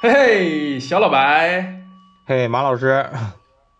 嘿嘿，小老白，嘿，马老师，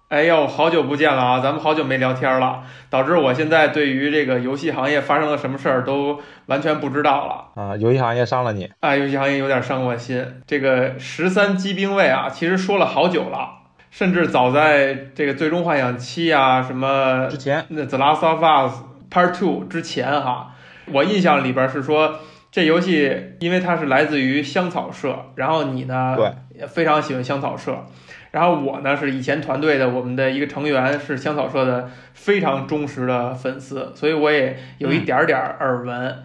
哎呦，好久不见了啊！咱们好久没聊天了，导致我现在对于这个游戏行业发生了什么事儿都完全不知道了啊！游戏行业伤了你啊！游戏行业有点伤我心。这个十三机兵卫啊，其实说了好久了，甚至早在这个最终幻想七啊什么之前，那 The Last of Us Part Two 之前哈，我印象里边是说。这游戏因为它是来自于香草社，然后你呢，对，也非常喜欢香草社，然后我呢是以前团队的我们的一个成员，是香草社的非常忠实的粉丝，所以我也有一点点耳闻。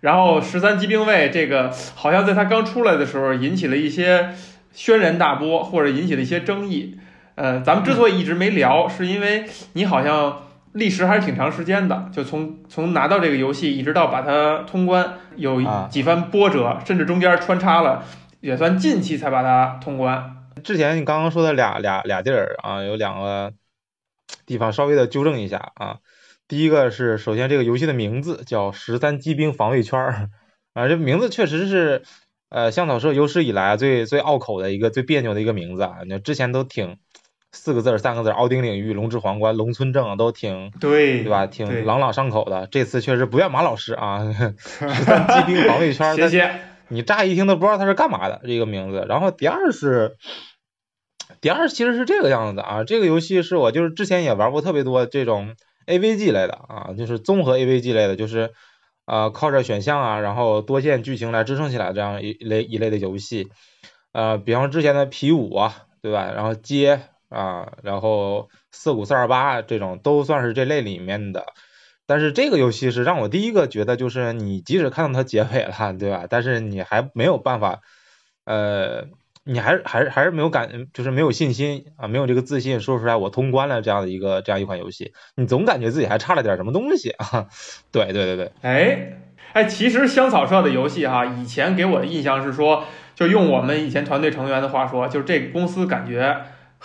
然后十三机兵卫这个好像在它刚出来的时候引起了一些轩然大波，或者引起了一些争议。呃，咱们之所以一直没聊，是因为你好像。历时还是挺长时间的，就从从拿到这个游戏一直到把它通关，有几番波折，甚至中间穿插了，也算近期才把它通关。之前你刚刚说的俩俩俩地儿啊，有两个地方稍微的纠正一下啊。第一个是，首先这个游戏的名字叫《十三机兵防卫圈》啊，这名字确实是呃香草社有史以来最最拗口的一个最别扭的一个名字啊，你之前都挺。四个字儿，三个字儿，奥丁领域、龙之皇冠、龙村正都挺对，对吧？挺朗朗上口的。这次确实不怨马老师啊，十三机兵防卫圈。谢谢。你乍一听都不知道他是干嘛的这个名字。然后第二是，第二其实是这个样子的啊。这个游戏是我就是之前也玩过特别多这种 AVG 类的啊，就是综合 AVG 类的，就是呃靠着选项啊，然后多线剧情来支撑起来这样一类一类的游戏。呃，比方之前的 P 五啊，对吧？然后接。啊，然后四五四二八这种都算是这类里面的，但是这个游戏是让我第一个觉得就是你即使看到它结尾了，对吧？但是你还没有办法，呃，你还是还是还是没有感，就是没有信心啊，没有这个自信说出来我通关了这样的一个这样一款游戏，你总感觉自己还差了点什么东西啊。对对对对，哎哎，其实香草社的游戏哈，以前给我的印象是说，就用我们以前团队成员的话说，就是这个公司感觉。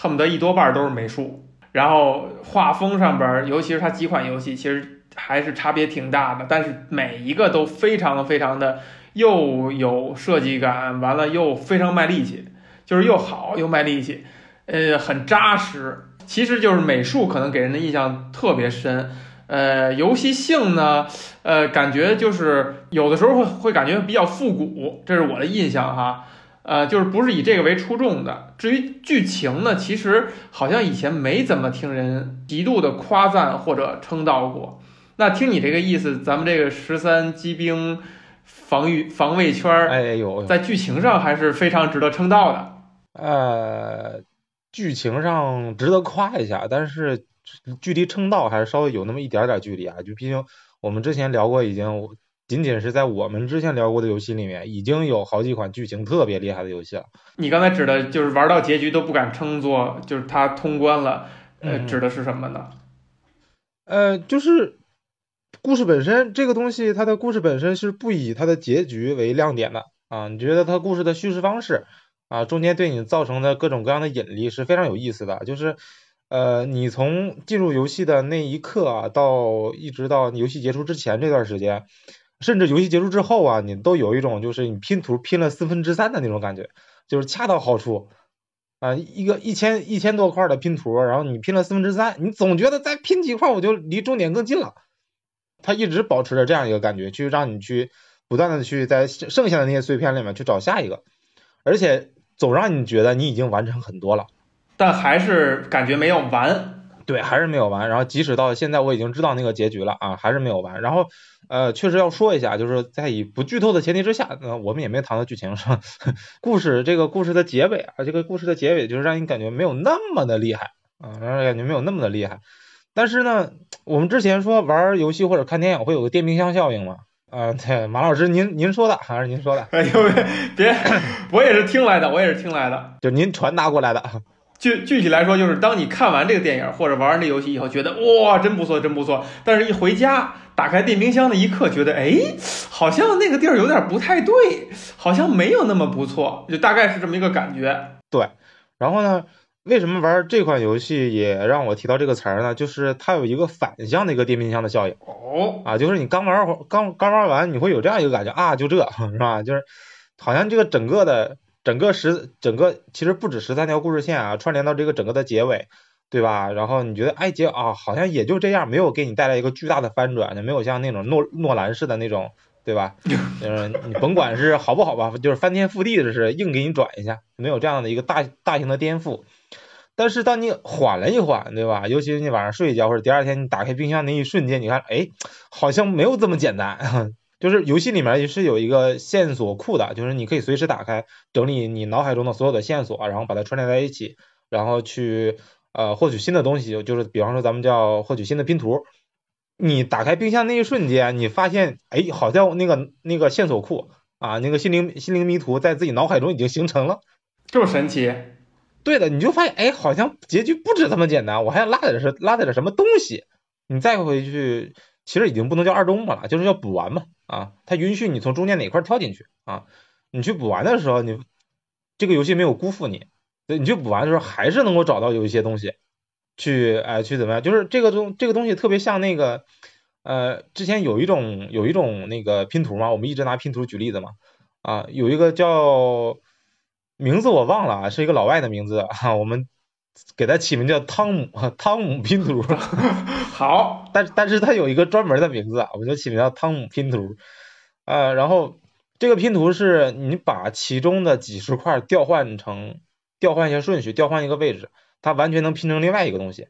恨不得一多半都是美术，然后画风上边，尤其是它几款游戏，其实还是差别挺大的。但是每一个都非常非常的又有设计感，完了又非常卖力气，就是又好又卖力气，呃，很扎实。其实就是美术可能给人的印象特别深，呃，游戏性呢，呃，感觉就是有的时候会会感觉比较复古，这是我的印象哈。呃，就是不是以这个为出众的。至于剧情呢，其实好像以前没怎么听人极度的夸赞或者称道过。那听你这个意思，咱们这个十三机兵防御防卫圈儿，哎呦，在剧情上还是非常值得称道的。呃，剧情上值得夸一下，但是距离称道还是稍微有那么一点点距离啊。就毕竟我们之前聊过，已经。仅仅是在我们之前聊过的游戏里面，已经有好几款剧情特别厉害的游戏了。你刚才指的就是玩到结局都不敢称作就是它通关了，呃，指的是什么呢？呃，就是故事本身这个东西，它的故事本身是不以它的结局为亮点的啊。你觉得它故事的叙事方式啊，中间对你造成的各种各样的引力是非常有意思的。就是呃，你从进入游戏的那一刻啊，到一直到游戏结束之前这段时间。甚至游戏结束之后啊，你都有一种就是你拼图拼了四分之三的那种感觉，就是恰到好处啊，一个一千一千多块的拼图，然后你拼了四分之三，你总觉得再拼几块我就离终点更近了。它一直保持着这样一个感觉，去让你去不断的去在剩下的那些碎片里面去找下一个，而且总让你觉得你已经完成很多了，但还是感觉没有完。对，还是没有完。然后即使到现在我已经知道那个结局了啊，还是没有完。然后呃，确实要说一下，就是在以不剧透的前提之下，呃，我们也没谈到剧情是吧？故事这个故事的结尾啊，这个故事的结尾就是让你感觉没有那么的厉害啊，让人感觉没有那么的厉害。但是呢，我们之前说玩游戏或者看电影会有个电冰箱效应嘛？啊，对，马老师您您说的还是您说的？哎呦，别，我也是听来的，我也是听来的，就您传达过来的。具具体来说，就是当你看完这个电影或者玩完这游戏以后，觉得哇，真不错，真不错。但是，一回家打开电冰箱的一刻，觉得哎，好像那个地儿有点不太对，好像没有那么不错，就大概是这么一个感觉。对。然后呢，为什么玩这款游戏也让我提到这个词儿呢？就是它有一个反向的一个电冰箱的效应。哦。啊，就是你刚玩刚刚玩完，你会有这样一个感觉啊，就这 是吧？就是好像这个整个的。整个十整个其实不止十三条故事线啊，串联到这个整个的结尾，对吧？然后你觉得哎结啊，好像也就这样，没有给你带来一个巨大的翻转，就没有像那种诺诺兰式的那种，对吧？嗯，你甭管是好不好吧，就是翻天覆地的是硬给你转一下，没有这样的一个大大型的颠覆。但是当你缓了一缓，对吧？尤其是你晚上睡一觉或者第二天你打开冰箱那一瞬间，你看，哎，好像没有这么简单。就是游戏里面也是有一个线索库的，就是你可以随时打开，整理你脑海中的所有的线索，然后把它串联在一起，然后去呃获取新的东西。就是比方说咱们叫获取新的拼图。你打开冰箱那一瞬间，你发现，哎，好像那个那个线索库啊，那个心灵心灵迷途在自己脑海中已经形成了，这么神奇。对的，你就发现，哎，好像结局不止这么简单，我还落在的是落在了什么东西。你再回去，其实已经不能叫二周目了，就是要补完嘛。啊，它允许你从中间哪块跳进去啊。你去补完的时候，你这个游戏没有辜负你，你去补完的时候还是能够找到有一些东西，去哎去怎么样？就是这个东这个东西特别像那个呃，之前有一种有一种那个拼图嘛，我们一直拿拼图举例子嘛。啊，有一个叫。名字我忘了，是一个老外的名字哈，我们给它起名叫汤姆 汤姆拼图。好，但但是它有一个专门的名字啊，我们就起名叫汤姆拼图。呃，然后这个拼图是你把其中的几十块调换成调换一下顺序，调换一个位置，它完全能拼成另外一个东西，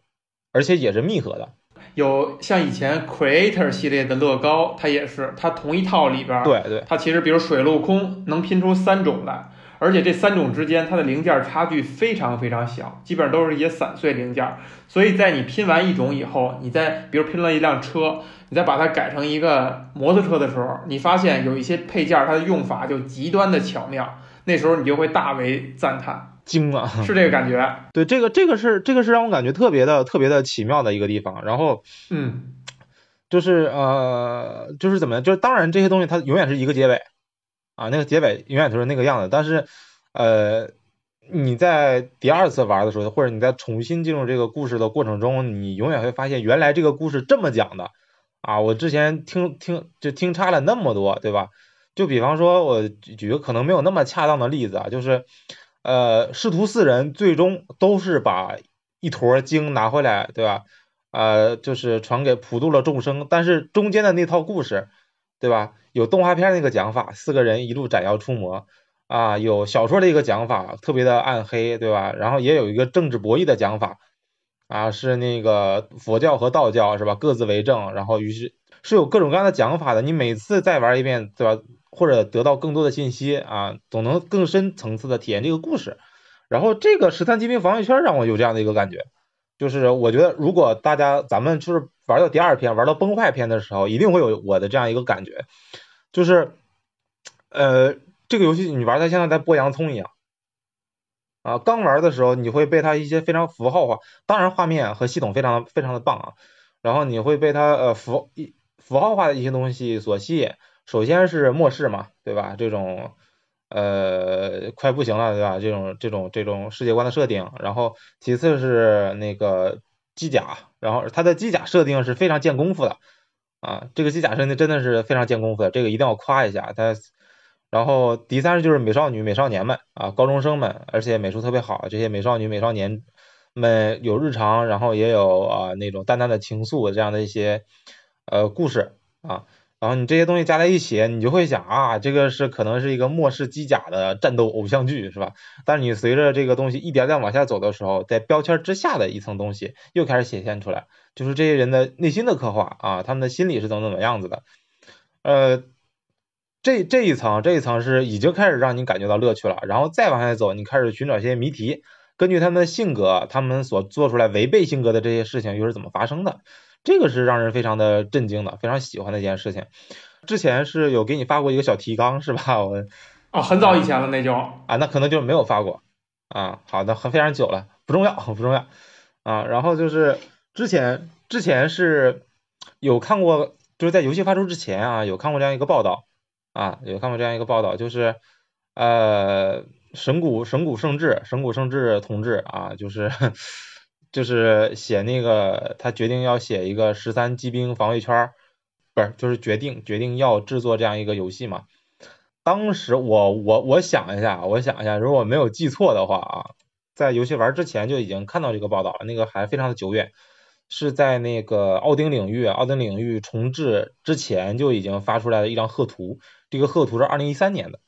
而且也是密合的。有像以前 Creator 系列的乐高，它也是，它同一套里边，对对，它其实比如水陆空能拼出三种来。而且这三种之间，它的零件差距非常非常小，基本上都是一些散碎零件。所以在你拼完一种以后，你再比如拼了一辆车，你再把它改成一个摩托车的时候，你发现有一些配件它的用法就极端的巧妙，那时候你就会大为赞叹，惊了，是这个感觉。对，这个这个是这个是让我感觉特别的特别的奇妙的一个地方。然后，嗯，就是呃，就是怎么样？就是当然这些东西它永远是一个结尾。啊，那个结尾永远都是那个样子，但是，呃，你在第二次玩的时候，或者你在重新进入这个故事的过程中，你永远会发现原来这个故事这么讲的啊！我之前听听就听差了那么多，对吧？就比方说，我举个可能没有那么恰当的例子啊，就是，呃，师徒四人最终都是把一坨经拿回来，对吧？呃，就是传给普度了众生，但是中间的那套故事。对吧？有动画片那个讲法，四个人一路斩妖除魔啊；有小说的一个讲法，特别的暗黑，对吧？然后也有一个政治博弈的讲法啊，是那个佛教和道教是吧？各自为政，然后于是是有各种各样的讲法的。你每次再玩一遍，对吧？或者得到更多的信息啊，总能更深层次的体验这个故事。然后这个十三机兵防御圈让我有这样的一个感觉。就是我觉得，如果大家咱们就是玩到第二篇，玩到崩坏篇的时候，一定会有我的这样一个感觉，就是，呃，这个游戏你玩它像在剥洋葱一样，啊，刚玩的时候你会被它一些非常符号化，当然画面和系统非常非常的棒啊，然后你会被它呃符一符号化的一些东西所吸引，首先是末世嘛，对吧？这种。呃，快不行了，对吧？这种这种这种世界观的设定，然后其次是那个机甲，然后它的机甲设定是非常见功夫的啊，这个机甲设定真的是非常见功夫的，这个一定要夸一下它。然后第三就是美少女、美少年们啊，高中生们，而且美术特别好，这些美少女、美少年们有日常，然后也有啊那种淡淡的情愫这样的一些呃故事啊。然后你这些东西加在一起，你就会想啊，这个是可能是一个末世机甲的战斗偶像剧，是吧？但是你随着这个东西一点点往下走的时候，在标签之下的一层东西又开始显现出来，就是这些人的内心的刻画啊，他们的心理是怎么怎么样子的。呃，这这一层这一层是已经开始让你感觉到乐趣了，然后再往下走，你开始寻找一些谜题，根据他们的性格，他们所做出来违背性格的这些事情又是怎么发生的？这个是让人非常的震惊的，非常喜欢的一件事情。之前是有给你发过一个小提纲是吧？我哦，很早以前了那就啊，那可能就没有发过啊。好的，很非常久了，不重要，不重要啊。然后就是之前之前是有看过，就是在游戏发出之前啊，有看过这样一个报道啊，有看过这样一个报道，就是呃，神谷神谷圣治神谷圣治同志啊，就是。就是写那个，他决定要写一个十三机兵防卫圈，不是，就是决定决定要制作这样一个游戏嘛。当时我我我想一下，我想一下，如果没有记错的话啊，在游戏玩之前就已经看到这个报道了，那个还非常的久远，是在那个奥丁领域，奥丁领域重置之前就已经发出来的一张贺图，这个贺图是二零一三年的，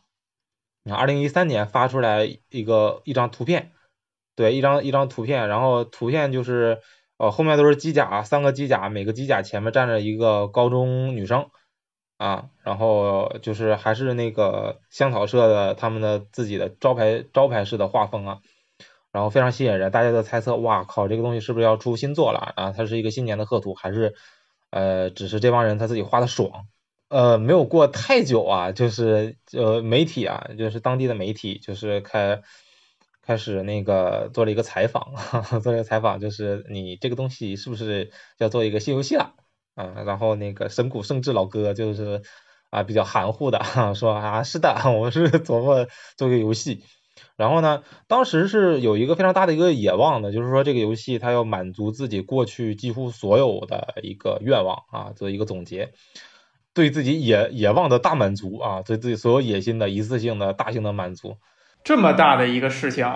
你看二零一三年发出来一个一张图片，对，一张一张图片，然后图片就是呃后面都是机甲，三个机甲，每个机甲前面站着一个高中女生。啊，然后就是还是那个香草社的他们的自己的招牌招牌式的画风啊，然后非常吸引人，大家都猜测，哇靠，这个东西是不是要出新作了啊？它是一个新年的贺图，还是呃，只是这帮人他自己画的爽？呃，没有过太久啊，就是呃媒体啊，就是当地的媒体，就是开开始那个做了一个采访，做了一个采访，就是你这个东西是不是要做一个新游戏了？啊，然后那个神谷圣治老哥就是啊比较含糊的说啊是的，我是琢磨做个游戏。然后呢，当时是有一个非常大的一个野望的，就是说这个游戏它要满足自己过去几乎所有的一个愿望啊，做一个总结，对自己野野望的大满足啊，对自己所有野心的一次性的大型的满足。这么大的一个事情。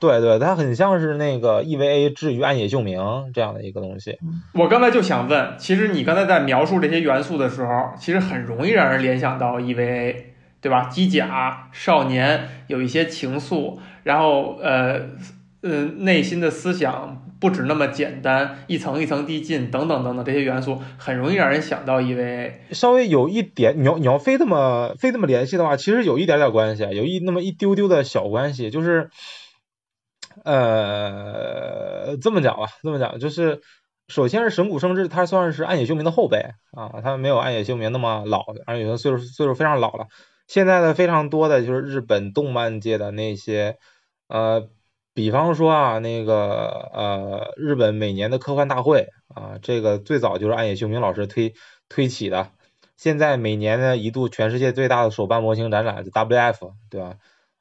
对对，它很像是那个 EVA 至于暗野秀明这样的一个东西。我刚才就想问，其实你刚才在描述这些元素的时候，其实很容易让人联想到 EVA，对吧？机甲少年有一些情愫，然后呃呃内心的思想不止那么简单，一层一层递进等等等等这些元素，很容易让人想到 EVA。稍微有一点，你要你要非这么非这么联系的话，其实有一点点关系，有一那么一丢丢的小关系，就是。呃，这么讲吧，这么讲就是，首先是神谷圣治，他算是暗野秀明的后辈啊，他没有暗野秀明那么老，而且岁数岁数非常老了。现在的非常多的就是日本动漫界的那些，呃，比方说啊，那个呃，日本每年的科幻大会啊，这个最早就是暗野秀明老师推推起的。现在每年呢一度全世界最大的手办模型展览就，WF 对吧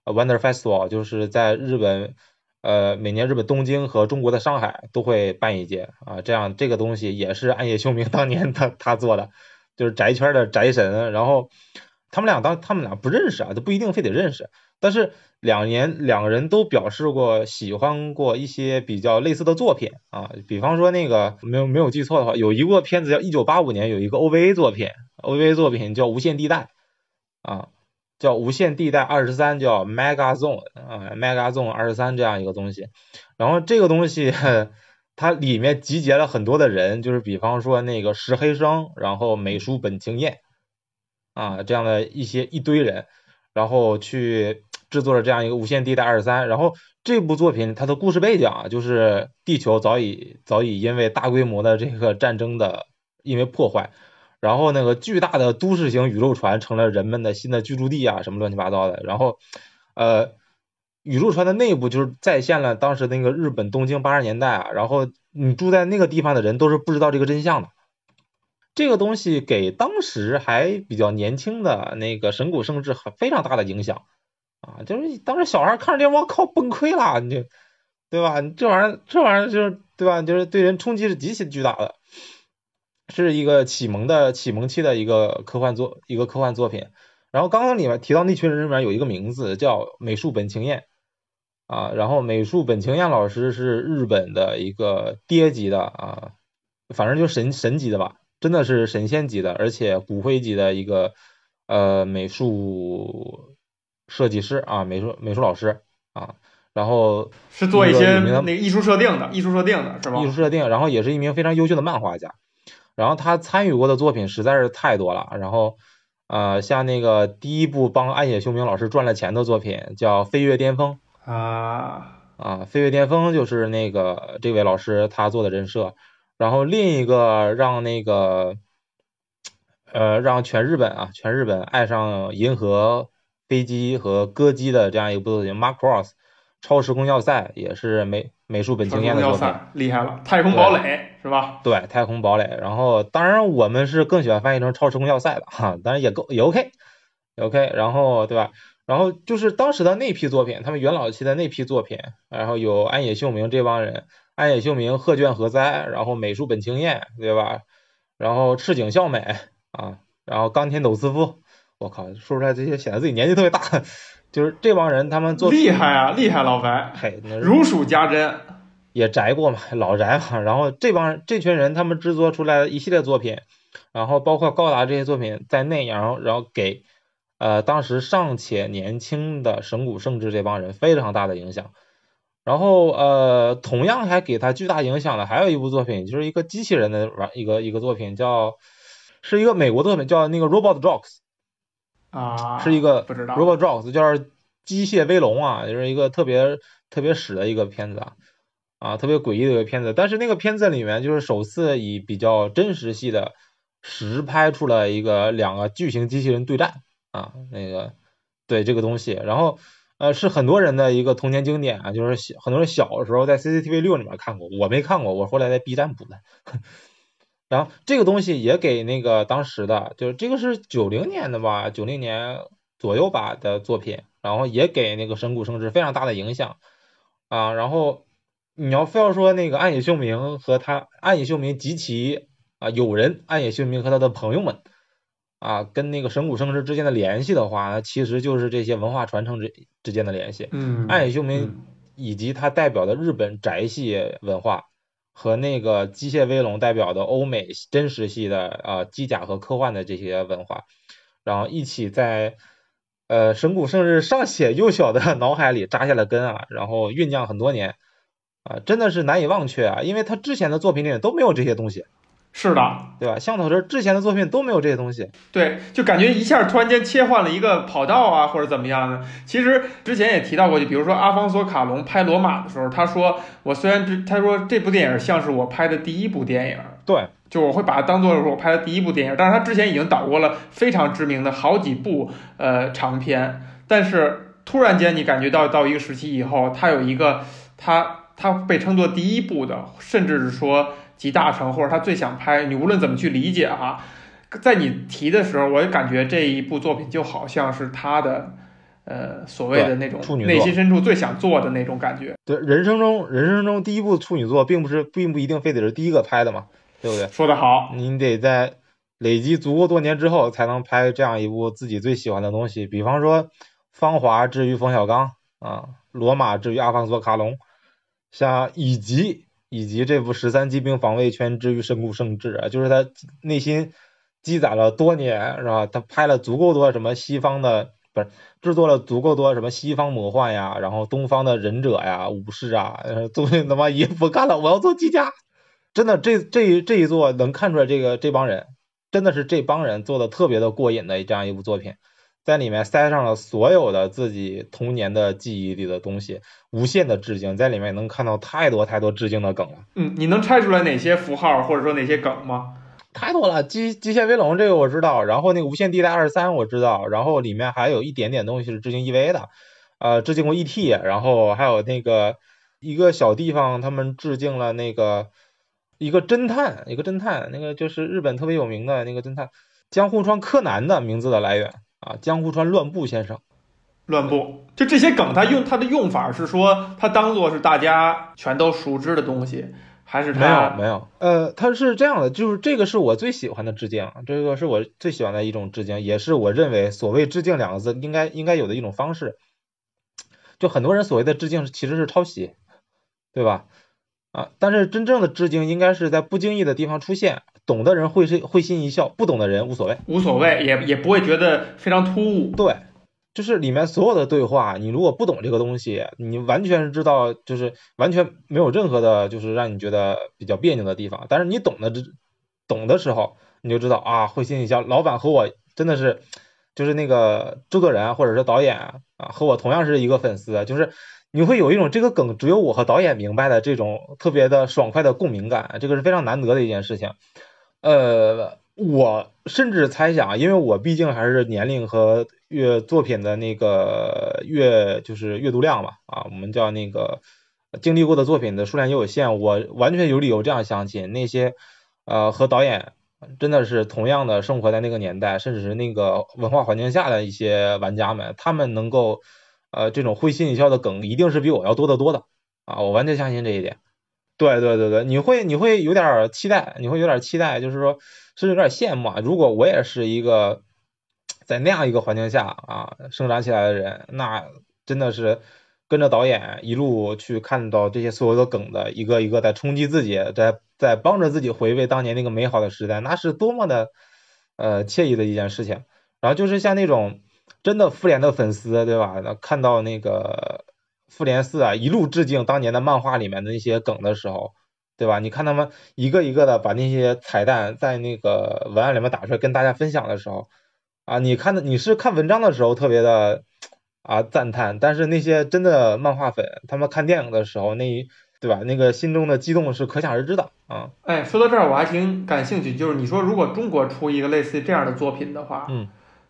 ？Wonder Festival 就是在日本。呃，每年日本东京和中国的上海都会办一届啊，这样这个东西也是暗夜秀明当年他 他做的，就是宅圈的宅神。然后他们俩当他们俩不认识啊，都不一定非得认识，但是两年两个人都表示过喜欢过一些比较类似的作品啊，比方说那个没有没有记错的话，有一部片子叫一九八五年有一个 OVA 作品，OVA 作品叫无限地带啊。叫无限地带二十三，叫 Mega Zone 啊，Mega Zone 二十三这样一个东西。然后这个东西 它里面集结了很多的人，就是比方说那个石黑生，然后美术本晴彦啊这样的一些一堆人，然后去制作了这样一个无限地带二十三。然后这部作品它的故事背景啊，就是地球早已早已因为大规模的这个战争的因为破坏。然后那个巨大的都市型宇宙船成了人们的新的居住地啊，什么乱七八糟的。然后，呃，宇宙船的内部就是再现了当时那个日本东京八十年代啊。然后你住在那个地方的人都是不知道这个真相的。这个东西给当时还比较年轻的那个神谷圣治很非常大的影响啊，就是当时小孩看着这，我靠，崩溃了，你就对吧？这玩意儿，这玩意儿就是对吧？就是对人冲击是极其巨大的。是一个启蒙的启蒙期的一个科幻作一个科幻作品，然后刚刚里面提到那群人里面有一个名字叫美术本晴彦啊，然后美术本晴彦老师是日本的一个爹级的啊，反正就神神级的吧，真的是神仙级的，而且骨灰级的一个呃美术设计师啊，美术美术老师啊，然后是做一些那个艺术设定的，艺术设定的是吧？艺术设定，然后也是一名非常优秀的漫画家。然后他参与过的作品实在是太多了，然后，呃，像那个第一部帮暗野秀明老师赚了钱的作品叫《飞跃巅峰》啊啊，《飞跃巅峰》就是那个这位老师他做的人设，然后另一个让那个，呃，让全日本啊，全日本爱上银河飞机和歌姬的这样一部作品《Mark Cross》超时空要塞也是美。美术本经验的作品厉害了，太空堡垒是吧？对，太空堡垒。然后，当然我们是更喜欢翻译成超时空要塞的哈，当然也够也 OK，也 OK。然后，对吧？然后就是当时的那批作品，他们元老期的那批作品，然后有安野秀明这帮人，安野秀明、鹤卷和哉，然后美术本清彦，对吧？然后赤井孝美啊，然后冈田斗司夫，我靠，说出来这些显得自己年纪特别大。就是这帮人，他们做厉害啊，厉害老白，嘿，那如数家珍。也宅过嘛，老宅嘛。然后这帮这群人，他们制作出来一系列作品，然后包括高达这些作品在内，然后然后给呃当时尚且年轻的神谷圣治这帮人非常大的影响。然后呃，同样还给他巨大影响的还有一部作品，就是一个机器人的玩一个一个作品，叫是一个美国作品，叫那个 Robot Dogs 啊，是一个不知道 Robot Dogs，就是机械威龙啊，就是一个特别特别屎的一个片子啊。啊，特别诡异的一个片子，但是那个片子里面就是首次以比较真实系的实拍出了一个两个巨型机器人对战啊，那个对这个东西，然后呃是很多人的一个童年经典啊，就是小很多人小的时候在 CCTV 六里面看过，我没看过，我后来在 B 站补的。然后这个东西也给那个当时的，就是这个是九零年的吧，九零年左右吧的作品，然后也给那个神谷圣治非常大的影响啊，然后。你要非要说那个暗野秀明和他暗野秀明及其啊友人暗野秀明和他的朋友们啊跟那个神谷圣之之间的联系的话，那其实就是这些文化传承之之间的联系。嗯，暗野秀明以及他代表的日本宅系文化和那个机械威龙代表的欧美真实系的啊机甲和科幻的这些文化，然后一起在呃神谷圣治尚且幼小的 脑海里扎下了根啊，然后酝酿很多年。啊，真的是难以忘却啊！因为他之前的作品里都没有这些东西，是的，对吧？像他这之前的作品都没有这些东西，对，就感觉一下突然间切换了一个跑道啊，或者怎么样的。其实之前也提到过，就比如说阿方索卡隆拍罗马的时候，他说我虽然这他说这部电影像是我拍的第一部电影，对，就我会把它当做是我拍的第一部电影，但是他之前已经导过了非常知名的好几部呃长片，但是突然间你感觉到到一个时期以后，他有一个他。他被称作第一部的，甚至是说集大成，或者他最想拍。你无论怎么去理解哈，在你提的时候，我也感觉这一部作品就好像是他的，呃，所谓的那种内心深处最想做的那种感觉。对，人生中人生中第一部处女作，并不是，并不一定非得是第一个拍的嘛，对不对？说得好，你得在累积足够多年之后，才能拍这样一部自己最喜欢的东西。比方说，《芳华》至于冯小刚啊，《罗马》至于阿方索卡隆。像以及以及这部《十三机兵防卫圈之于神谷圣治》啊，就是他内心积攒了多年，是吧？他拍了足够多什么西方的，不是制作了足够多什么西方魔幻呀，然后东方的忍者呀、武士啊，终于他妈也不干了，我要做机甲。真的，这这这一座能看出来，这个这帮人真的是这帮人做的特别的过瘾的这样一部作品。在里面塞上了所有的自己童年的记忆里的东西，无限的致敬，在里面能看到太多太多致敬的梗了。嗯，你能猜出来哪些符号或者说哪些梗吗？太多了，机机械威龙这个我知道，然后那个无限地带二十三我知道，然后里面还有一点点东西是致敬 EVA 的，呃，致敬过 ET，然后还有那个一个小地方他们致敬了那个一个侦探，一个侦探，那个就是日本特别有名的那个侦探江户川柯南的名字的来源。啊，江户川乱步先生，乱步，就这些梗，他用他的用法是说，他当做是大家全都熟知的东西，还是没有没有？呃，他是这样的，就是这个是我最喜欢的致敬，这个是我最喜欢的一种致敬，也是我认为所谓致敬两个字应该应该有的一种方式。就很多人所谓的致敬其实是抄袭，对吧？啊，但是真正的致敬应该是在不经意的地方出现。懂的人会是会心一笑，不懂的人无所谓，无所谓，也也不会觉得非常突兀。对，就是里面所有的对话，你如果不懂这个东西，你完全是知道，就是完全没有任何的，就是让你觉得比较别扭的地方。但是你懂的，懂的时候，你就知道啊，会心一笑。老板和我真的是，就是那个制作人或者是导演啊，和我同样是一个粉丝，就是你会有一种这个梗只有我和导演明白的这种特别的爽快的共鸣感，这个是非常难得的一件事情。呃，我甚至猜想，因为我毕竟还是年龄和阅作品的那个阅就是阅读量吧，啊，我们叫那个经历过的作品的数量也有限，我完全有理由这样相信，那些呃和导演真的是同样的生活在那个年代，甚至是那个文化环境下的一些玩家们，他们能够呃这种会心一笑的梗，一定是比我要多得多的啊，我完全相信这一点。对对对对，你会你会有点期待，你会有点期待，就是说，是有点羡慕啊。如果我也是一个在那样一个环境下啊生长起来的人，那真的是跟着导演一路去看到这些所有的梗的一个一个在冲击自己，在在帮着自己回味当年那个美好的时代，那是多么的呃惬意的一件事情。然后就是像那种真的复联的粉丝，对吧？看到那个复联四啊一路致敬当年的漫画里面的那些梗的时候。对吧？你看他们一个一个的把那些彩蛋在那个文案里面打出来跟大家分享的时候，啊，你看的你是看文章的时候特别的啊赞叹，但是那些真的漫画粉他们看电影的时候，那对吧？那个心中的激动是可想而知的啊。哎，说到这儿我还挺感兴趣，就是你说如果中国出一个类似于这样的作品的话，嗯。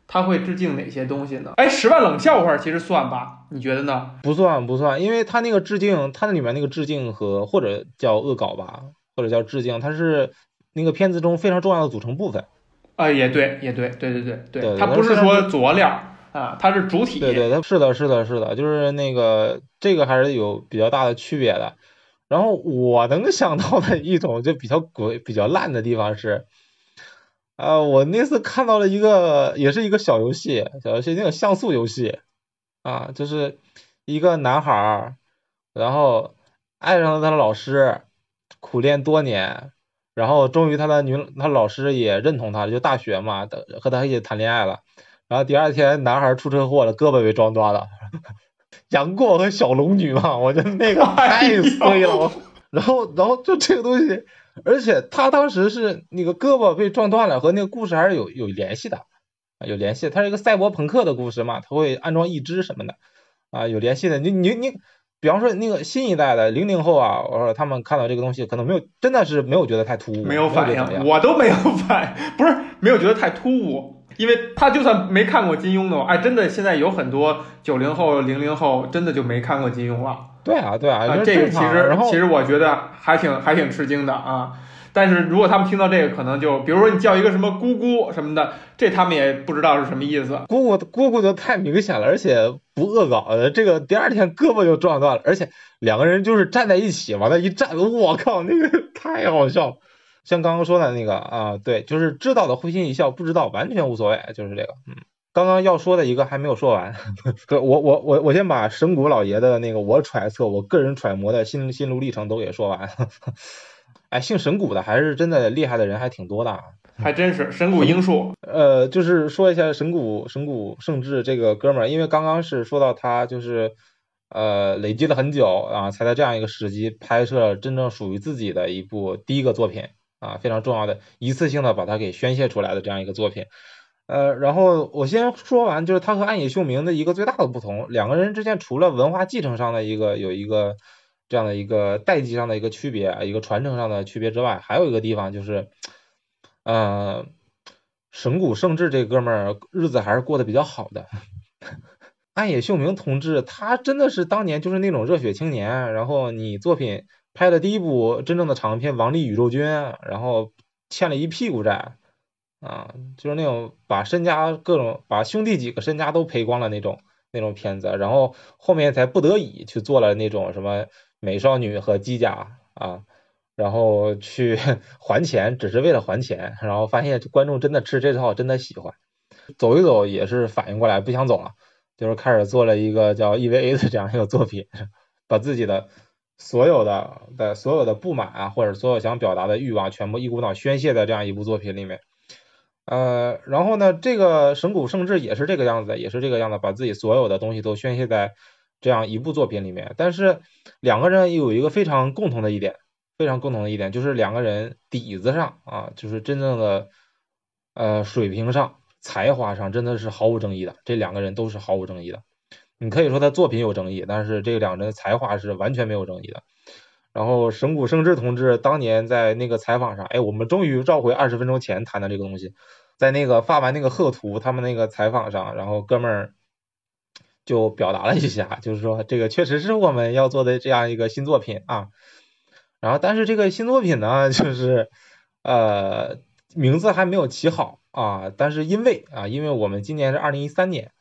他会致敬哪些东西呢？哎，十万冷笑话其实算吧？你觉得呢？不算，不算，因为他那个致敬，他那里面那个致敬和或者叫恶搞吧，或者叫致敬，它是那个片子中非常重要的组成部分。啊，也对，也对，对对对对，它不是说佐料啊，它是主体。对对，它是的，是的，是的，就是那个这个还是有比较大的区别的。然后我能想到的一种就比较鬼、比较烂的地方是。啊，我那次看到了一个，也是一个小游戏，小游戏那个像素游戏，啊，就是一个男孩儿，然后爱上了他的老师，苦练多年，然后终于他的女，他老师也认同他，就大学嘛，和他一起谈恋爱了，然后第二天男孩出车祸了，胳膊被撞断了，杨过和小龙女嘛，我觉得那个太衰了，然后，然后就这个东西。而且他当时是那个胳膊被撞断了，和那个故事还是有有联系的，啊，有联系。他是一个赛博朋克的故事嘛，他会安装义肢什么的，啊，有联系的。你你你，比方说那个新一代的零零后啊，我说他们看到这个东西可能没有，真的是没有觉得太突兀，没有反应，我都没有反，不是没有觉得太突兀，因为他就算没看过金庸的，哎，真的现在有很多九零后、零零后真的就没看过金庸了。对啊，对啊，这个其实其实我觉得还挺还挺吃惊的啊。但是如果他们听到这个，可能就比如说你叫一个什么姑姑什么的，这他们也不知道是什么意思。姑姑姑姑的太明显了，而且不恶搞的，这个第二天胳膊就撞断了，而且两个人就是站在一起往那一站，我靠，那个太好笑。像刚刚说的那个啊，对，就是知道的会心一笑，不知道完全无所谓，就是这个，嗯。刚刚要说的一个还没有说完，我我我我先把神谷老爷的那个我揣测我个人揣摩的心心路历程都给说完。哎，姓神谷的还是真的厉害的人还挺多的，还真是神谷英树。呃，就是说一下神谷神谷圣治这个哥们儿，因为刚刚是说到他就是呃累积了很久啊，才在这样一个时机拍摄真正属于自己的一部第一个作品啊，非常重要的一次性的把它给宣泄出来的这样一个作品。呃，然后我先说完，就是他和暗野秀明的一个最大的不同，两个人之间除了文化继承上的一个有一个这样的一个代际上的一个区别，一个传承上的区别之外，还有一个地方就是，呃，神谷圣治这哥们儿日子还是过得比较好的。暗野秀明同志，他真的是当年就是那种热血青年，然后你作品拍的第一部真正的长片《王力宇宙军》，然后欠了一屁股债。啊，就是那种把身家各种把兄弟几个身家都赔光了那种那种片子，然后后面才不得已去做了那种什么美少女和机甲啊，然后去 还钱，只是为了还钱，然后发现观众真的吃这套，真的喜欢，走一走也是反应过来不想走了，就是开始做了一个叫 EVA 的这样一个作品，把自己的所有的的所有的不满啊，或者所有想表达的欲望，全部一股脑宣泄在这样一部作品里面。呃，然后呢，这个神谷圣治也是这个样子，也是这个样子，把自己所有的东西都宣泄在这样一部作品里面。但是两个人有一个非常共同的一点，非常共同的一点，就是两个人底子上啊，就是真正的呃水平上、才华上，真的是毫无争议的。这两个人都是毫无争议的。你可以说他作品有争议，但是这两人的才华是完全没有争议的。然后神谷圣治同志当年在那个采访上，哎，我们终于绕回二十分钟前谈的这个东西。在那个发完那个贺图他们那个采访上，然后哥们儿就表达了一下，就是说这个确实是我们要做的这样一个新作品啊。然后但是这个新作品呢，就是呃名字还没有起好啊。但是因为啊，因为我们今年是二零一三年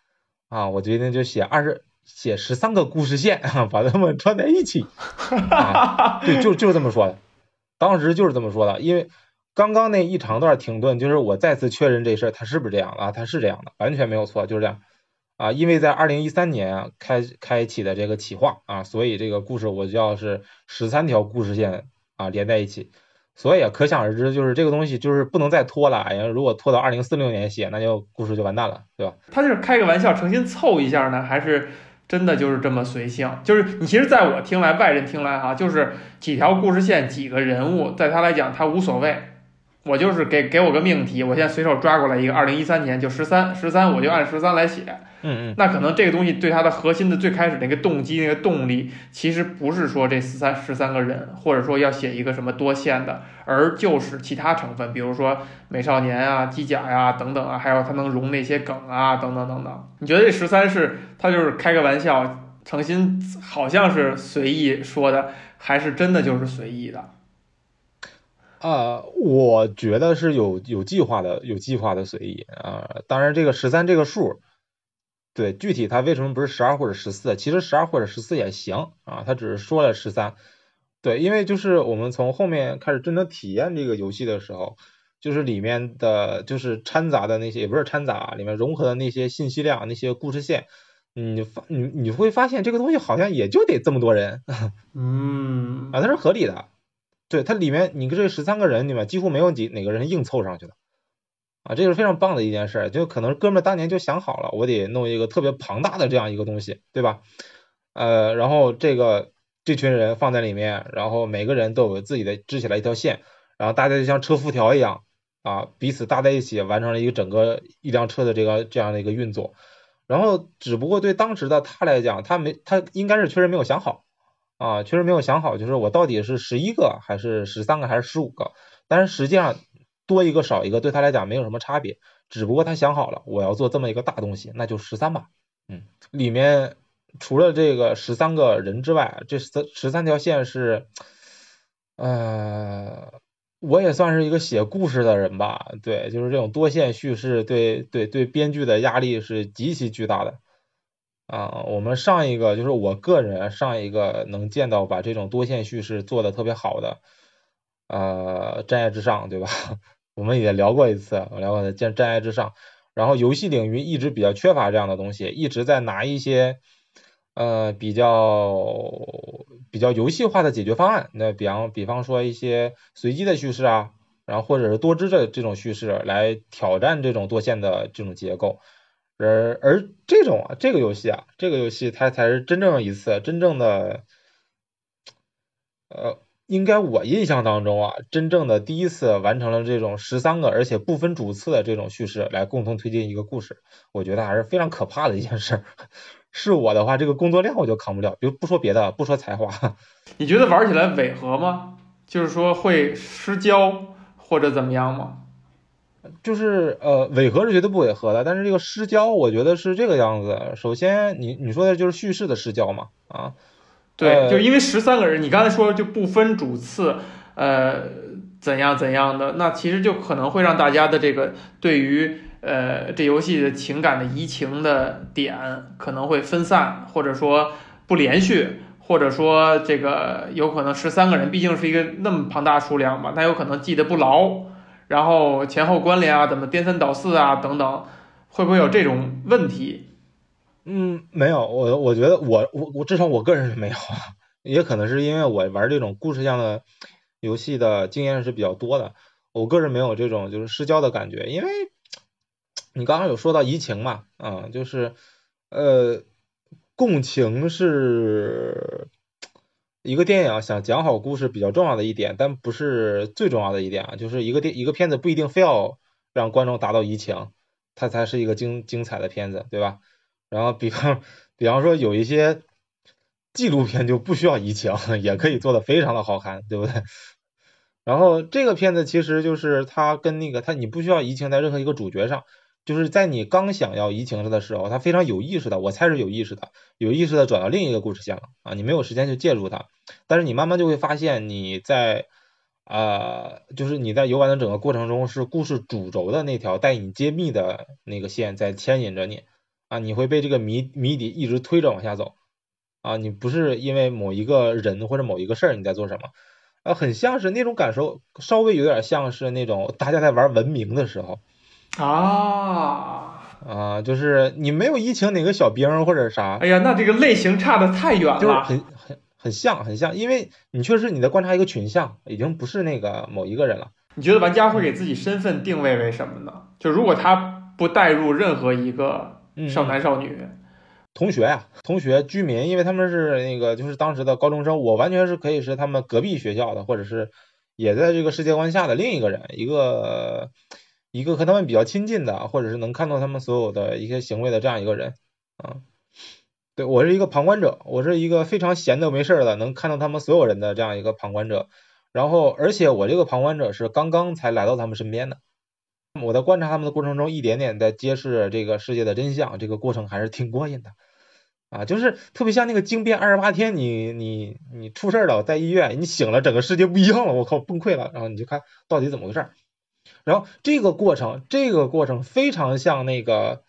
啊，我决定就写二十写十三个故事线，把它们串在一起。对，就就是这么说的，当时就是这么说的，因为。刚刚那一长段停顿，就是我再次确认这事儿，它是不是这样啊？它是这样的，完全没有错，就是这样啊。因为在二零一三年开开启的这个企划啊，所以这个故事我就要是十三条故事线啊连在一起，所以可想而知，就是这个东西就是不能再拖了。哎呀，如果拖到二零四六年写，那就故事就完蛋了，对吧？他就是开个玩笑，诚心凑一下呢，还是真的就是这么随性？就是你其实在我听来，外人听来哈，就是几条故事线，几个人物，在他来讲他无所谓。我就是给给我个命题，我现在随手抓过来一个，二零一三年就十三十三，我就按十三来写。嗯嗯。那可能这个东西对它的核心的最开始那个动机那个动力，其实不是说这十三十三个人，或者说要写一个什么多线的，而就是其他成分，比如说美少年啊、机甲呀等等啊，还有它能融那些梗啊等等等等。你觉得这十三是他就是开个玩笑，诚心好像是随意说的，还是真的就是随意的？啊，我觉得是有有计划的，有计划的随意啊。当然，这个十三这个数，对，具体它为什么不是十二或者十四？其实十二或者十四也行啊，他只是说了十三。对，因为就是我们从后面开始真正体验这个游戏的时候，就是里面的就是掺杂的那些，也不是掺杂，里面融合的那些信息量、那些故事线，你发你你会发现这个东西好像也就得这么多人，嗯，啊，它是合理的。对它里面，你这十三个人里面几乎没有几哪个人硬凑上去的，啊，这是非常棒的一件事，就可能哥们当年就想好了，我得弄一个特别庞大的这样一个东西，对吧？呃，然后这个这群人放在里面，然后每个人都有自己的支起来一条线，然后大家就像车辐条一样，啊，彼此搭在一起，完成了一个整个一辆车的这个这样的一个运作，然后只不过对当时的他来讲，他没他应该是确实没有想好。啊，确实没有想好，就是我到底是十一个还是十三个还是十五个？但是实际上多一个少一个对他来讲没有什么差别，只不过他想好了我要做这么一个大东西，那就十三吧。嗯，里面除了这个十三个人之外，这十十三条线是，呃，我也算是一个写故事的人吧。对，就是这种多线叙事，对对对，编剧的压力是极其巨大的。啊，我们上一个就是我个人上一个能见到把这种多线叙事做的特别好的，呃，《真爱至上》，对吧？我们也聊过一次，我聊过的《真真爱至上》。然后游戏领域一直比较缺乏这样的东西，一直在拿一些呃比较比较游戏化的解决方案，那比方比方说一些随机的叙事啊，然后或者是多支的这种叙事来挑战这种多线的这种结构。而而这种啊，这个游戏啊，这个游戏它才是真正一次真正的，呃，应该我印象当中啊，真正的第一次完成了这种十三个而且不分主次的这种叙事来共同推进一个故事，我觉得还是非常可怕的一件事。是我的话，这个工作量我就扛不了。就不说别的，不说才华，你觉得玩起来违和吗？就是说会失焦或者怎么样吗？就是呃，违和是绝对不违和的，但是这个失焦，我觉得是这个样子。首先，你你说的就是叙事的失焦嘛？啊，对，就因为十三个人，你刚才说就不分主次，呃，怎样怎样的，那其实就可能会让大家的这个对于呃这游戏的情感的移情的点可能会分散，或者说不连续，或者说这个有可能十三个人毕竟是一个那么庞大数量嘛，那有可能记得不牢。然后前后关联啊，怎么颠三倒四啊，等等，会不会有这种问题？嗯，没有，我我觉得我我我至少我个人是没有，也可能是因为我玩这种故事向的游戏的经验是比较多的，我个人没有这种就是失焦的感觉，因为你刚刚有说到移情嘛，啊，就是呃共情是。一个电影想讲好故事比较重要的一点，但不是最重要的一点啊，就是一个电一个片子不一定非要让观众达到移情，它才是一个精精彩的片子，对吧？然后比方比方说有一些纪录片就不需要移情，也可以做的非常的好看，对不对？然后这个片子其实就是它跟那个它你不需要移情在任何一个主角上。就是在你刚想要移情的时候，他非常有意识的，我猜是有意识的，有意识的转到另一个故事线了啊！你没有时间去介入它，但是你慢慢就会发现，你在啊，就是你在游玩的整个过程中，是故事主轴的那条带你揭秘的那个线在牵引着你啊！你会被这个谜谜底一直推着往下走啊！你不是因为某一个人或者某一个事儿你在做什么呃，很像是那种感受，稍微有点像是那种大家在玩文明的时候啊啊，就是你没有疫情哪个小兵或者啥，哎呀，那这个类型差的太远就是了。很很很像很像，因为你确实你在观察一个群像，已经不是那个某一个人了。你觉得玩家会给自己身份定位为什么呢？就如果他不带入任何一个嗯，少男少女，同学呀、同学、居民，因为他们是那个就是当时的高中生，我完全是可以是他们隔壁学校的，或者是也在这个世界观下的另一个人，一个一个和他们比较亲近的，或者是能看到他们所有的一些行为的这样一个人啊。对我是一个旁观者，我是一个非常闲的没事的，能看到他们所有人的这样一个旁观者。然后，而且我这个旁观者是刚刚才来到他们身边的，我在观察他们的过程中，一点点在揭示这个世界的真相，这个过程还是挺过瘾的。啊，就是特别像那个惊变二十八天，你你你出事儿了，在医院，你醒了，整个世界不一样了，我靠，崩溃了，然后你就看到底怎么回事。然后这个过程，这个过程非常像那个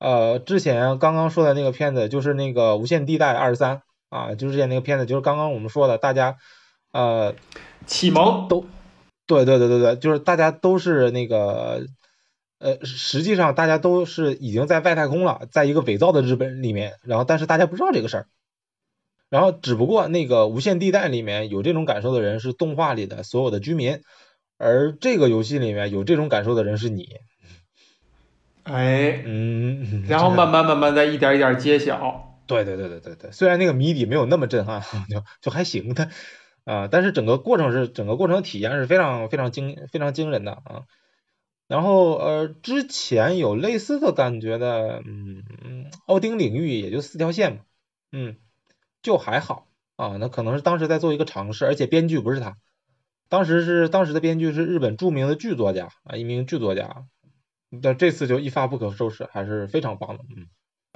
呃之前刚刚说的那个片子，就是那个无限地带二十三啊，就是之前那个片子，就是刚刚我们说的，大家呃启蒙都对对对对对，就是大家都是那个，呃，实际上大家都是已经在外太空了，在一个伪造的日本里面，然后但是大家不知道这个事儿，然后只不过那个无限地带里面有这种感受的人是动画里的所有的居民，而这个游戏里面有这种感受的人是你，哎，嗯，然后慢慢慢慢再一点一点揭晓。对对对对对对，虽然那个谜底没有那么震撼，就就还行的啊，但是整个过程是整个过程体验是非常非常惊非常惊人的啊。然后呃，之前有类似的感觉的，嗯嗯，奥丁领域也就四条线嘛，嗯，就还好啊。那可能是当时在做一个尝试，而且编剧不是他，当时是当时的编剧是日本著名的剧作家啊，一名剧作家，但这次就一发不可收拾，还是非常棒的，嗯。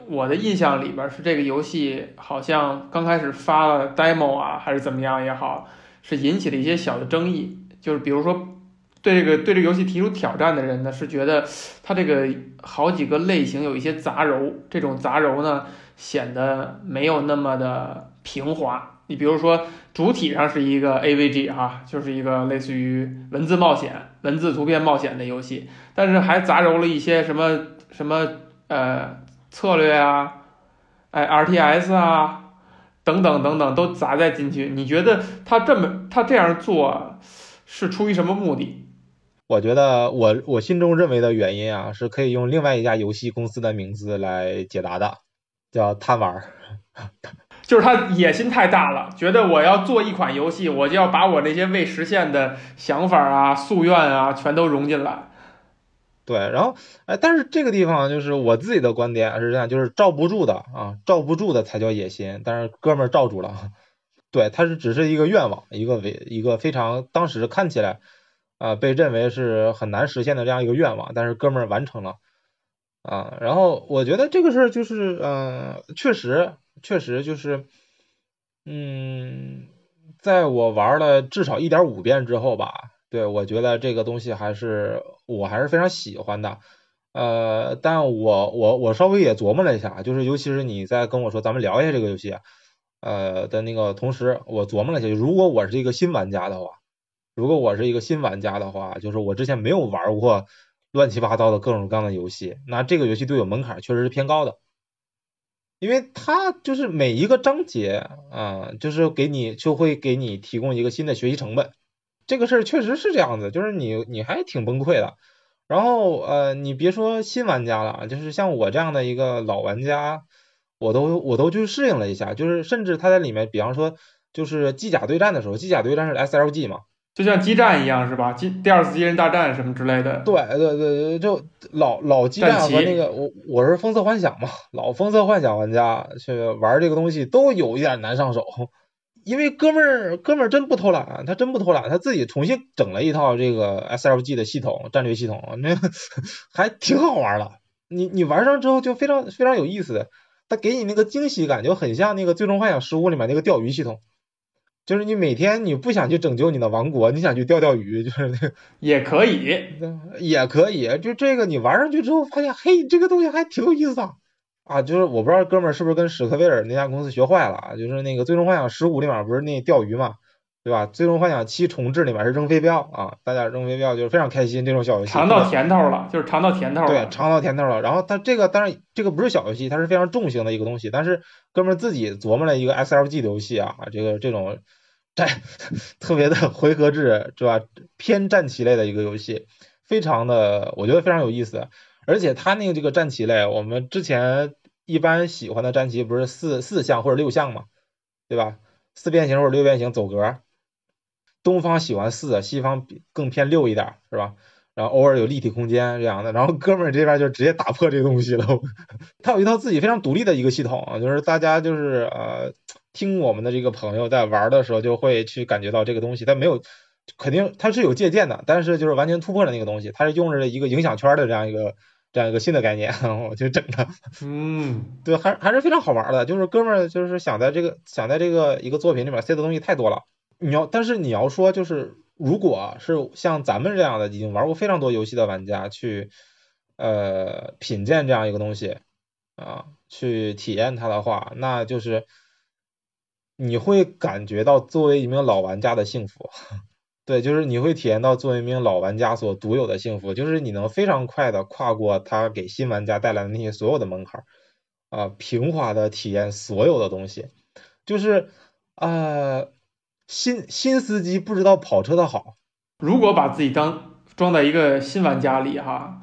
我的印象里边是这个游戏好像刚开始发了 demo 啊，还是怎么样也好，是引起了一些小的争议。就是比如说，对这个对这个游戏提出挑战的人呢，是觉得它这个好几个类型有一些杂糅，这种杂糅呢显得没有那么的平滑。你比如说，主体上是一个 AVG 哈、就是一个类似于文字冒险、文字图片冒险的游戏，但是还杂糅了一些什么什么呃。策略啊，哎，RTS 啊，等等等等都砸在进去。你觉得他这么他这样做是出于什么目的？我觉得我我心中认为的原因啊，是可以用另外一家游戏公司的名字来解答的，叫贪玩儿。就是他野心太大了，觉得我要做一款游戏，我就要把我那些未实现的想法啊、夙愿啊，全都融进来。对，然后哎，但是这个地方就是我自己的观点是这样，就是罩不住的啊，罩不住的才叫野心。但是哥们儿罩住了，对，他是只是一个愿望，一个为一个非常当时看起来啊、被认为是很难实现的这样一个愿望，但是哥们儿完成了啊。然后我觉得这个事儿就是嗯、确实确实就是嗯，在我玩了至少一点五遍之后吧。对，我觉得这个东西还是我还是非常喜欢的，呃，但我我我稍微也琢磨了一下，就是尤其是你在跟我说咱们聊一下这个游戏，呃的那个同时，我琢磨了一下，如果我是一个新玩家的话，如果我是一个新玩家的话，就是我之前没有玩过乱七八糟的各种各样的游戏，那这个游戏对我门槛确实是偏高的，因为它就是每一个章节啊、就是给你就会给你提供一个新的学习成本。这个事儿确实是这样子，就是你你还挺崩溃的。然后呃，你别说新玩家了，就是像我这样的一个老玩家，我都我都去适应了一下，就是甚至他在里面，比方说就是机甲对战的时候，机甲对战是 SLG 嘛，就像激战一样是吧？机第二次机器人大战什么之类的。对对对对，就老老激战和那个我我是风色幻想嘛，老风色幻想玩家去玩这个东西都有一点难上手。因为哥们儿哥们儿真不偷懒，他真不偷懒，他自己重新整了一套这个 SLG 的系统战略系统，那 还挺好玩的。你你玩上之后就非常非常有意思，他给你那个惊喜感就很像那个《最终幻想十五》里面那个钓鱼系统，就是你每天你不想去拯救你的王国，你想去钓钓鱼，就是那个也可以，也可以。就这个你玩上去之后发现，嘿，这个东西还挺有意思的。啊，就是我不知道哥们儿是不是跟史克威尔那家公司学坏了啊，就是那个《最终幻想十五》里面不是那钓鱼嘛，对吧？最终幻想七重置里面是扔飞镖啊，大家扔飞镖就是非常开心这种小游戏。尝到甜头了，就是尝到甜头了。对，尝到甜头了。然后它这个当然这个不是小游戏，它是非常重型的一个东西。但是哥们儿自己琢磨了一个 SLG 的游戏啊，这个这种战 特别的回合制是吧？偏战棋类的一个游戏，非常的我觉得非常有意思。而且它那个这个战棋类，我们之前一般喜欢的战棋不是四四象或者六象嘛，对吧？四边形或者六边形走格，东方喜欢四，西方更偏六一点，是吧？然后偶尔有立体空间这样的，然后哥们儿这边就直接打破这个东西了。他有一套自己非常独立的一个系统，就是大家就是呃听我们的这个朋友在玩的时候就会去感觉到这个东西，他没有肯定他是有借鉴的，但是就是完全突破了那个东西，他是用着一个影响圈的这样一个。这样一个新的概念，我就整的，嗯，对，还还是非常好玩的。就是哥们儿，就是想在这个想在这个一个作品里面塞的东西太多了。你要，但是你要说，就是如果是像咱们这样的已经玩过非常多游戏的玩家去呃品鉴这样一个东西啊，去体验它的话，那就是你会感觉到作为一名老玩家的幸福。对，就是你会体验到作为一名老玩家所独有的幸福，就是你能非常快的跨过他给新玩家带来的那些所有的门槛，啊，平滑的体验所有的东西，就是啊，新新司机不知道跑车的好。如果把自己当装在一个新玩家里哈，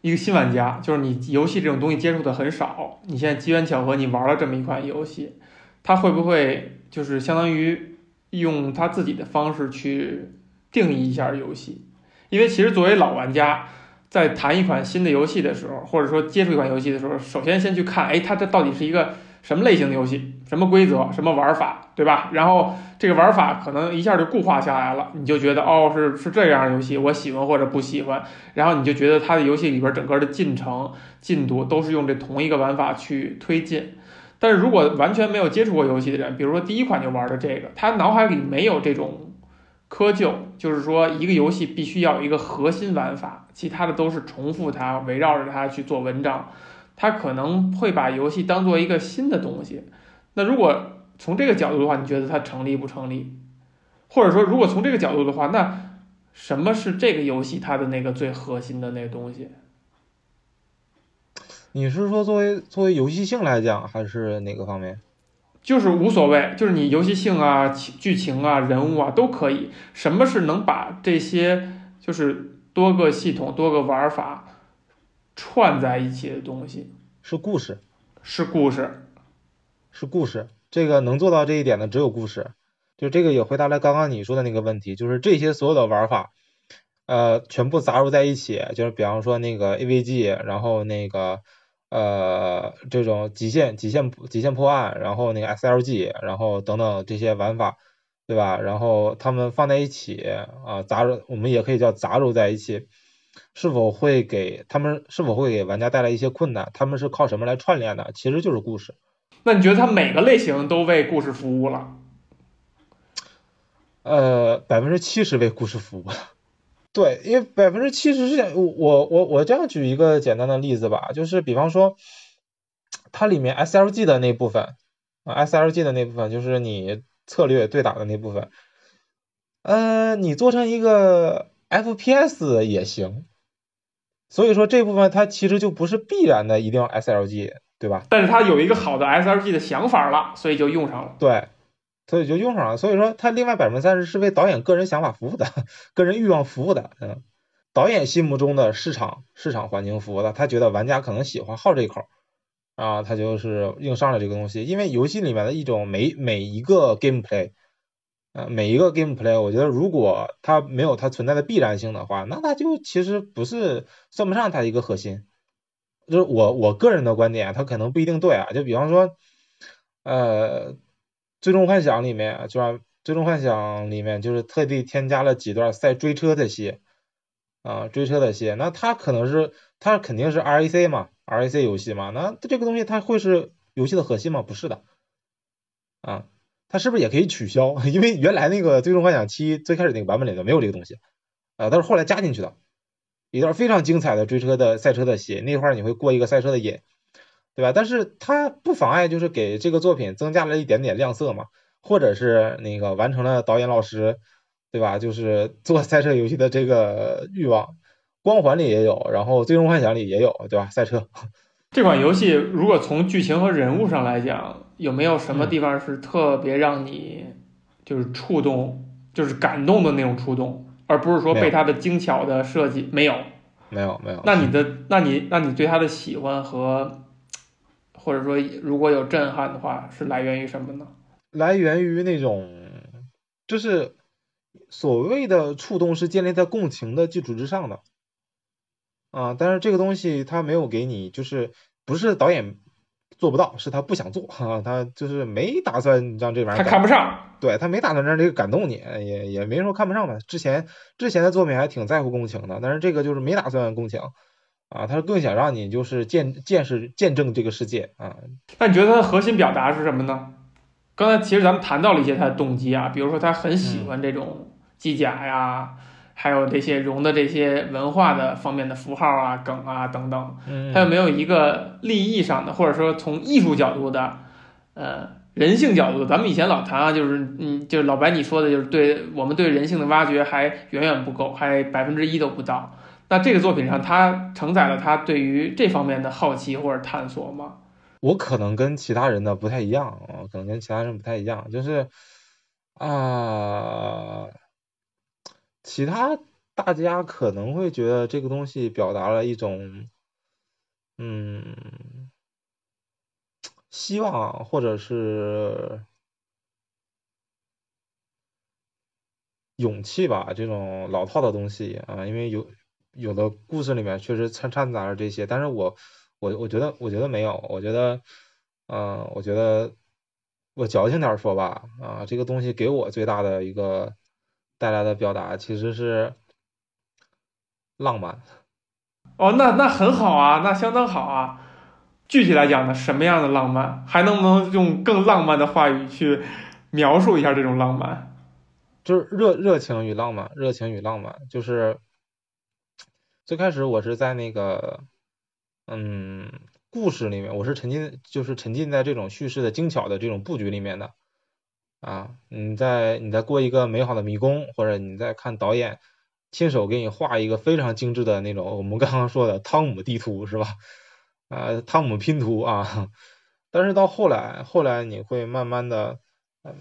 一个新玩家，就是你游戏这种东西接触的很少，你现在机缘巧合你玩了这么一款游戏，他会不会就是相当于用他自己的方式去？定义一下游戏，因为其实作为老玩家，在谈一款新的游戏的时候，或者说接触一款游戏的时候，首先先去看，哎，它这到底是一个什么类型的游戏，什么规则，什么玩法，对吧？然后这个玩法可能一下就固化下来了，你就觉得哦，是是这样游戏，我喜欢或者不喜欢，然后你就觉得它的游戏里边整个的进程进度都是用这同一个玩法去推进。但是如果完全没有接触过游戏的人，比如说第一款就玩的这个，他脑海里没有这种。窠臼就是说，一个游戏必须要有一个核心玩法，其他的都是重复它，围绕着它去做文章。他可能会把游戏当做一个新的东西。那如果从这个角度的话，你觉得它成立不成立？或者说，如果从这个角度的话，那什么是这个游戏它的那个最核心的那个东西？你是说作为作为游戏性来讲，还是哪个方面？就是无所谓，就是你游戏性啊、剧情啊、人物啊都可以。什么是能把这些就是多个系统、多个玩法串在一起的东西？是故事，是故事，是故事。这个能做到这一点的只有故事。就这个也回答了刚刚你说的那个问题，就是这些所有的玩法，呃，全部杂糅在一起，就是比方说那个 AVG，然后那个。呃，这种极限、极限、极限破案，然后那个 SLG，然后等等这些玩法，对吧？然后他们放在一起啊，杂糅，我们也可以叫杂糅在一起，是否会给他们是否会给玩家带来一些困难？他们是靠什么来串联的？其实就是故事。那你觉得它每个类型都为故事服务了？呃，百分之七十为故事服务。对，因为百分之七十是，我我我这样举一个简单的例子吧，就是比方说，它里面 SLG 的那部分，SLG 的那部分就是你策略对打的那部分，呃，你做成一个 FPS 也行，所以说这部分它其实就不是必然的一定要 SLG，对吧？但是他有一个好的 SRG 的想法了，所以就用上了。对。所以就用上了，所以说他另外百分之三十是为导演个人想法服务的，个人欲望服务的，嗯，导演心目中的市场市场环境服务的，他觉得玩家可能喜欢好这口，啊，他就是硬上了这个东西，因为游戏里面的一种每每一个 gameplay，呃，每一个 gameplay，我觉得如果它没有它存在的必然性的话，那它就其实不是算不上它一个核心，就是我我个人的观点，它可能不一定对啊，就比方说，呃。最终幻想里面，就吧？最终幻想里面就是特地添加了几段赛追车的戏，啊，追车的戏。那它可能是，它肯定是 R A C 嘛，R A C 游戏嘛。那这个东西它会是游戏的核心吗？不是的，啊，它是不是也可以取消？因为原来那个最终幻想七最开始那个版本里头没有这个东西，啊，但是后来加进去的，一段非常精彩的追车的赛车的戏。那块儿你会过一个赛车的瘾。对吧？但是它不妨碍，就是给这个作品增加了一点点亮色嘛。或者是那个完成了导演老师，对吧？就是做赛车游戏的这个欲望。光环里也有，然后最终幻想里也有，对吧？赛车 这款游戏，如果从剧情和人物上来讲，有没有什么地方是特别让你就是触动，就是感动的那种触动，而不是说被它的精巧的设计没有？没有，没有。那你的，那你，那你对它的喜欢和，或者说如果有震撼的话，是来源于什么呢？来源于那种，就是所谓的触动是建立在共情的基础之上的。啊，但是这个东西它没有给你，就是不是导演做不到，是他不想做啊，他就是没打算让这玩意儿。他看不上，对他没打算让这个感动你，也也没说看不上吧。之前之前的作品还挺在乎共情的，但是这个就是没打算共情啊，他更想让你就是见见识见证这个世界啊。那你觉得他的核心表达是什么呢？刚才其实咱们谈到了一些他的动机啊，比如说他很喜欢这种机甲呀。还有这些融的这些文化的方面的符号啊、梗啊等等，它有没有一个利益上的，或者说从艺术角度的，呃，人性角度？咱们以前老谈啊，就是嗯，就是老白你说的，就是对我们对人性的挖掘还远远不够，还百分之一都不到。那这个作品上，它承载了他对于这方面的好奇或者探索吗？我可能跟其他人的不太一样啊，可能跟其他人不太一样，就是啊。其他大家可能会觉得这个东西表达了一种，嗯，希望或者是勇气吧，这种老套的东西啊，因为有有的故事里面确实掺掺杂着这些，但是我我我觉得我觉得没有，我觉得，嗯，我觉得我矫情点说吧，啊，这个东西给我最大的一个。带来的表达其实是浪漫，哦，那那很好啊，那相当好啊。具体来讲呢，什么样的浪漫？还能不能用更浪漫的话语去描述一下这种浪漫？就是热热情与浪漫，热情与浪漫。就是最开始我是在那个嗯故事里面，我是沉浸，就是沉浸在这种叙事的精巧的这种布局里面的。啊，你在你在过一个美好的迷宫，或者你在看导演亲手给你画一个非常精致的那种我们刚刚说的汤姆地图是吧？啊，汤姆拼图啊，但是到后来，后来你会慢慢的嗯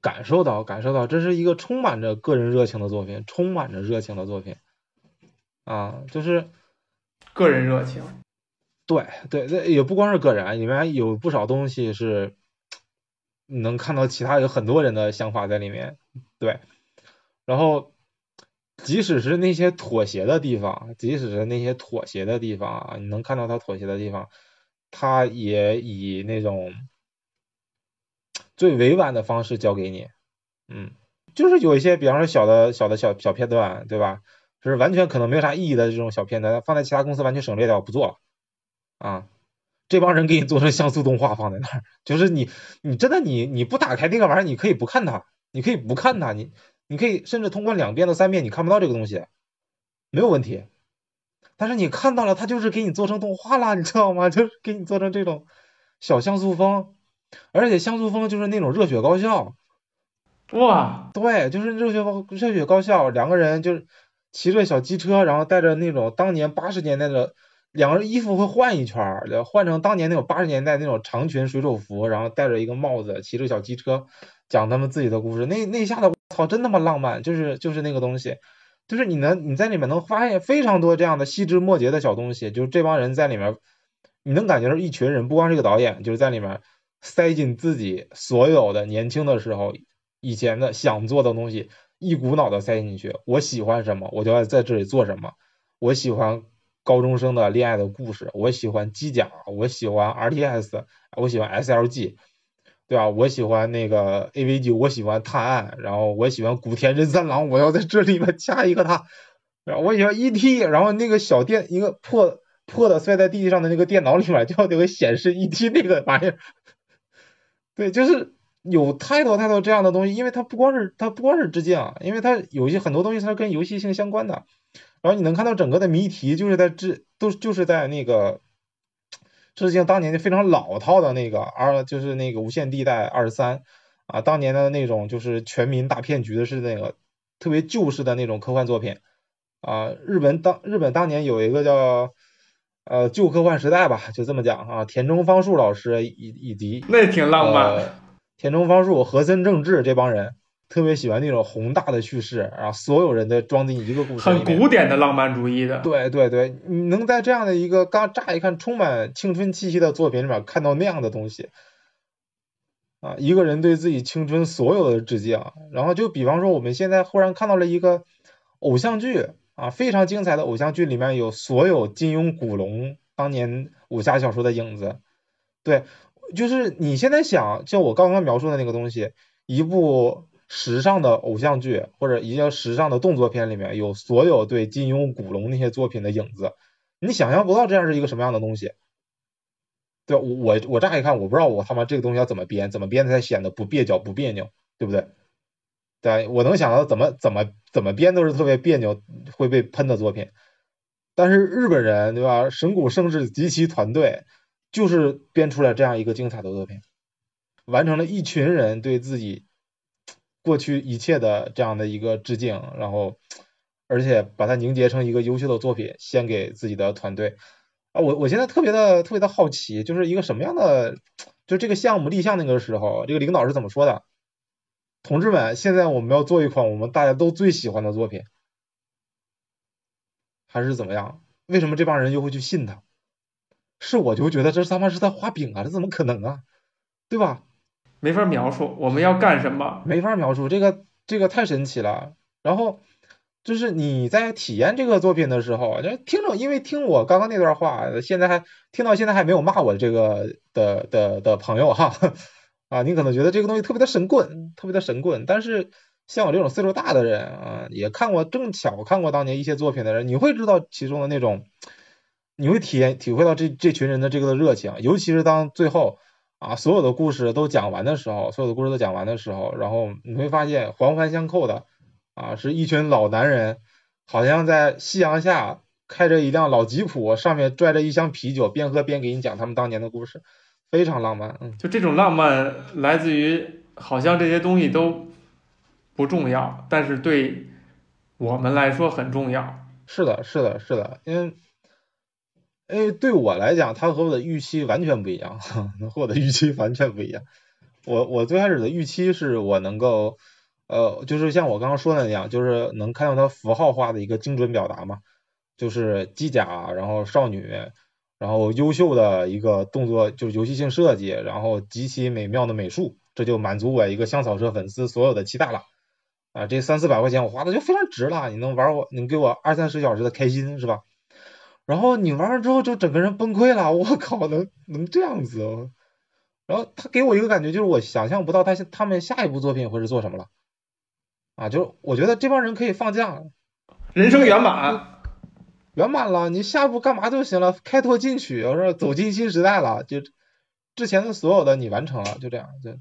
感受到感受到这是一个充满着个人热情的作品，充满着热情的作品啊，就是个人热情，对对，这也不光是个人，里面有不少东西是。能看到其他有很多人的想法在里面，对，然后即使是那些妥协的地方，即使是那些妥协的地方啊，你能看到他妥协的地方，他也以那种最委婉的方式教给你，嗯，就是有一些，比方说小的小的小小片段，对吧？就是完全可能没有啥意义的这种小片段，放在其他公司完全省略掉，不做了，啊。这帮人给你做成像素动画放在那儿，就是你，你真的你你不打开那个玩意儿，你可以不看它，你可以不看它，你你可以甚至通过两遍到三遍，你看不到这个东西，没有问题。但是你看到了，它就是给你做成动画了，你知道吗？就是给你做成这种小像素风，而且像素风就是那种热血高校，哇，对，就是热血高热血高校，两个人就是骑着小机车，然后带着那种当年八十年代的。两个人衣服会换一圈儿，换成当年那种八十年代那种长裙水手服，然后戴着一个帽子，骑着小机车，讲他们自己的故事。那那下子，我操，真他妈浪漫！就是就是那个东西，就是你能你在里面能发现非常多这样的细枝末节的小东西。就是这帮人在里面，你能感觉到一群人，不光是个导演，就是在里面塞进自己所有的年轻的时候以前的想做的东西，一股脑的塞进去。我喜欢什么，我就要在这里做什么。我喜欢。高中生的恋爱的故事，我喜欢机甲，我喜欢 R T S，我喜欢 S L G，对吧？我喜欢那个 A V G，我喜欢探案，然后我喜欢古田任三郎，我要在这里面加一个他，然后我喜欢 E T，然后那个小电一个破破的摔在地上的那个电脑里面就要那个显示 E T 那个玩意儿，对，就是有太多太多这样的东西，因为它不光是它不光是致敬，因为它有些很多东西它跟游戏性相关的。然后你能看到整个的谜题，就是在致都就是在那个致敬当年的非常老套的那个二，就是那个无限地带二十三啊，当年的那种就是全民大骗局的是那个特别旧式的那种科幻作品啊。日本当日本当年有一个叫呃旧科幻时代吧，就这么讲啊。田中芳树老师以以及那挺浪漫。呃，田中芳树、和森正治这帮人特别喜欢那种宏大的叙事，然后所有人都装进一个故事。很古典的浪漫主义的。对对对，你能在这样的一个刚乍一看充满青春气息的作品里面看到那样的东西。啊，一个人对自己青春所有的致敬，然后就比方说我们现在忽然看到了一个偶像剧啊，非常精彩的偶像剧，里面有所有金庸、古龙当年武侠小说的影子。对，就是你现在想，就我刚刚描述的那个东西，一部时尚的偶像剧或者一些时尚的动作片里面有所有对金庸、古龙那些作品的影子，你想象不到这样是一个什么样的东西。对，我我我乍一看，我不知道我他妈这个东西要怎么编，怎么编才显得不蹩脚不别扭，对不对？对，我能想到怎么怎么怎么编都是特别别扭会被喷的作品，但是日本人对吧？神谷圣治及其团队就是编出来这样一个精彩的作品，完成了一群人对自己过去一切的这样的一个致敬，然后而且把它凝结成一个优秀的作品，献给自己的团队。啊，我我现在特别的特别的好奇，就是一个什么样的，就这个项目立项那个时候，这个领导是怎么说的？同志们，现在我们要做一款我们大家都最喜欢的作品，还是怎么样？为什么这帮人又会去信他？是我就觉得这他妈是在画饼啊，这怎么可能啊？对吧？没法描述我们要干什么，没法描述，这个这个太神奇了。然后。就是你在体验这个作品的时候，就听着，因为听我刚刚那段话，现在还听到现在还没有骂我这个的的的朋友哈，啊，你可能觉得这个东西特别的神棍，特别的神棍，但是像我这种岁数大的人啊，也看过正巧看过当年一些作品的人，你会知道其中的那种，你会体验体会到这这群人的这个热情，尤其是当最后啊所有的故事都讲完的时候，所有的故事都讲完的时候，然后你会发现环环相扣的。啊，是一群老男人，好像在夕阳下开着一辆老吉普，上面拽着一箱啤酒，边喝边给你讲他们当年的故事，非常浪漫。嗯，就这种浪漫来自于，好像这些东西都不重要，但是对我们来说很重要。是的，是的，是的，因为，因为对我来讲，它和我的预期完全不一样，和我的预期完全不一样。我我最开始的预期是我能够。呃，就是像我刚刚说的那样，就是能看到它符号化的一个精准表达嘛，就是机甲，然后少女，然后优秀的一个动作，就是游戏性设计，然后极其美妙的美术，这就满足我一个香草社粉丝所有的期待了。啊，这三四百块钱我花的就非常值了，你能玩我，你给我二三十小时的开心是吧？然后你玩完之后就整个人崩溃了，我靠，能能这样子？然后他给我一个感觉，就是我想象不到他他们下一部作品会是做什么了。啊，就我觉得这帮人可以放假，人生圆满，圆满了，你下一步干嘛就行了，开拓进取，我说走进新时代了，就之前的所有的你完成了，就这样，就。